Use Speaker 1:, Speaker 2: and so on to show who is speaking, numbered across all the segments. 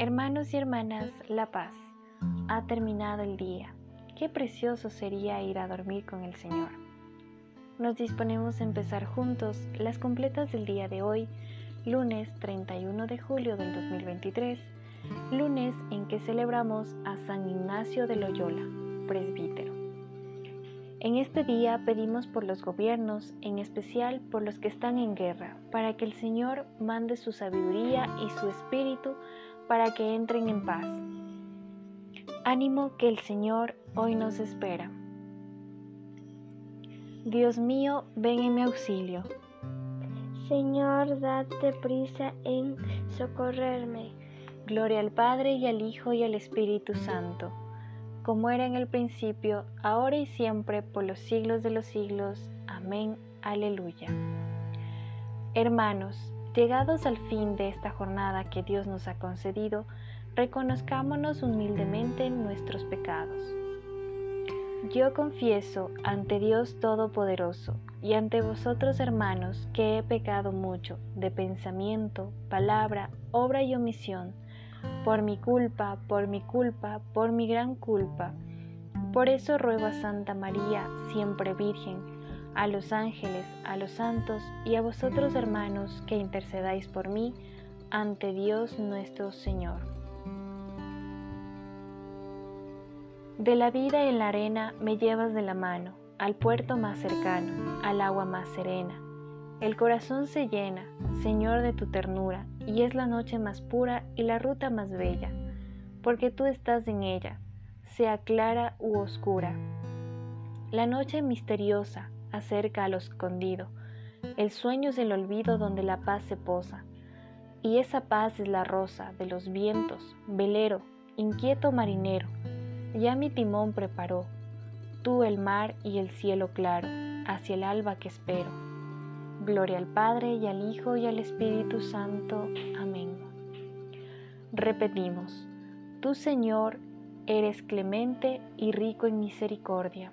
Speaker 1: Hermanos y hermanas, la paz. Ha terminado el día. Qué precioso sería ir a dormir con el Señor. Nos disponemos a empezar juntos las completas del día de hoy, lunes 31 de julio del 2023, lunes en que celebramos a San Ignacio de Loyola, presbítero. En este día pedimos por los gobiernos, en especial por los que están en guerra, para que el Señor mande su sabiduría y su espíritu para que entren en paz. Ánimo que el Señor hoy nos espera. Dios mío, ven en mi auxilio.
Speaker 2: Señor, date prisa en socorrerme.
Speaker 1: Gloria al Padre y al Hijo y al Espíritu Santo como era en el principio, ahora y siempre, por los siglos de los siglos. Amén. Aleluya. Hermanos, llegados al fin de esta jornada que Dios nos ha concedido, reconozcámonos humildemente en nuestros pecados. Yo confieso ante Dios Todopoderoso y ante vosotros hermanos que he pecado mucho de pensamiento, palabra, obra y omisión por mi culpa, por mi culpa, por mi gran culpa. Por eso ruego a Santa María, siempre Virgen, a los ángeles, a los santos y a vosotros hermanos que intercedáis por mí ante Dios nuestro Señor. De la vida en la arena me llevas de la mano, al puerto más cercano, al agua más serena el corazón se llena, Señor, de tu ternura, y es la noche más pura y la ruta más bella, porque tú estás en ella, sea clara u oscura. La noche misteriosa acerca a lo escondido, el sueño es el olvido donde la paz se posa, y esa paz es la rosa de los vientos, velero, inquieto marinero, ya mi timón preparó, tú el mar y el cielo claro, hacia el alba que espero Gloria al Padre y al Hijo y al Espíritu Santo. Amén. Repetimos, tú Señor eres clemente y rico en misericordia.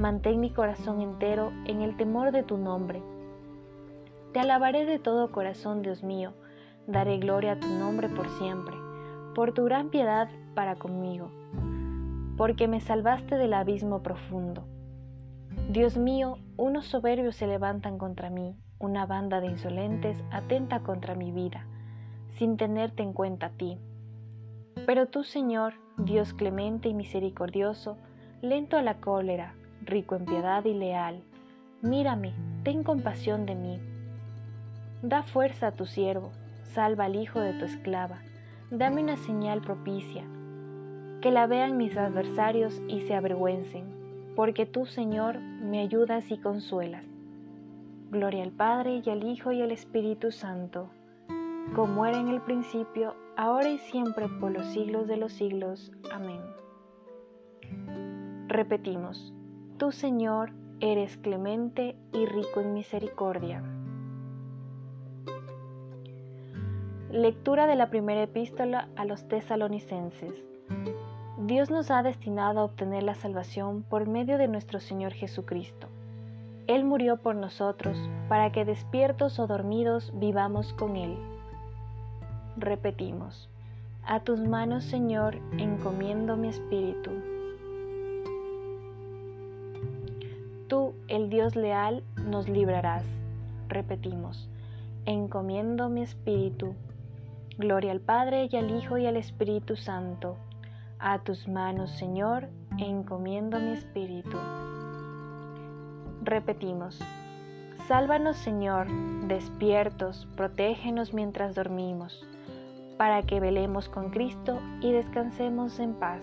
Speaker 1: Mantén mi corazón entero en el temor de tu nombre. Te alabaré de todo corazón, Dios mío. Daré gloria a tu nombre por siempre, por tu gran piedad para conmigo porque me salvaste del abismo profundo. Dios mío, unos soberbios se levantan contra mí, una banda de insolentes atenta contra mi vida, sin tenerte en cuenta a ti. Pero tú, Señor, Dios clemente y misericordioso, lento a la cólera, rico en piedad y leal, mírame, ten compasión de mí. Da fuerza a tu siervo, salva al hijo de tu esclava, dame una señal propicia, que la vean mis adversarios y se avergüencen, porque tú, Señor, me ayudas y consuelas. Gloria al Padre y al Hijo y al Espíritu Santo, como era en el principio, ahora y siempre, por los siglos de los siglos. Amén. Repetimos, tú, Señor, eres clemente y rico en misericordia. Lectura de la primera epístola a los tesalonicenses. Dios nos ha destinado a obtener la salvación por medio de nuestro Señor Jesucristo. Él murió por nosotros para que despiertos o dormidos vivamos con Él. Repetimos, a tus manos Señor encomiendo mi espíritu. El Dios leal, nos librarás. Repetimos, encomiendo mi espíritu. Gloria al Padre y al Hijo y al Espíritu Santo. A tus manos, Señor, encomiendo mi espíritu. Repetimos. Sálvanos, Señor, despiertos, protégenos mientras dormimos, para que velemos con Cristo y descansemos en paz.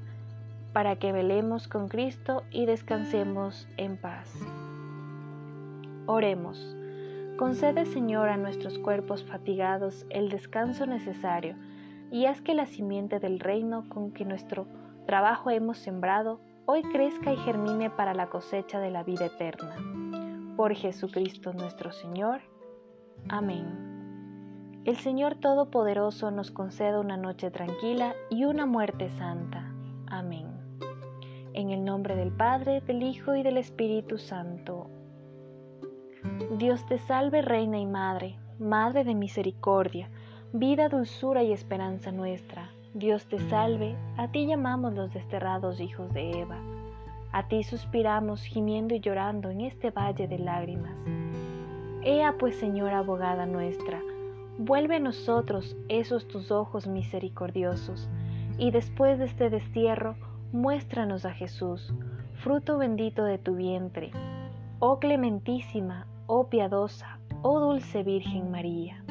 Speaker 1: para que velemos con Cristo y descansemos en paz. Oremos. Concede, Señor, a nuestros cuerpos fatigados el descanso necesario y haz que la simiente del reino con que nuestro trabajo hemos sembrado hoy crezca y germine para la cosecha de la vida eterna. Por Jesucristo nuestro Señor. Amén. El Señor Todopoderoso nos conceda una noche tranquila y una muerte santa. Amén. En el nombre del Padre, del Hijo y del Espíritu Santo. Dios te salve, Reina y Madre, Madre de misericordia, vida, dulzura y esperanza nuestra. Dios te salve, a ti llamamos los desterrados hijos de Eva. A ti suspiramos, gimiendo y llorando en este valle de lágrimas. Ea pues, Señora abogada nuestra, vuelve a nosotros esos tus ojos misericordiosos, y después de este destierro, muéstranos a Jesús, fruto bendito de tu vientre. Oh clementísima, oh piadosa, oh dulce Virgen María.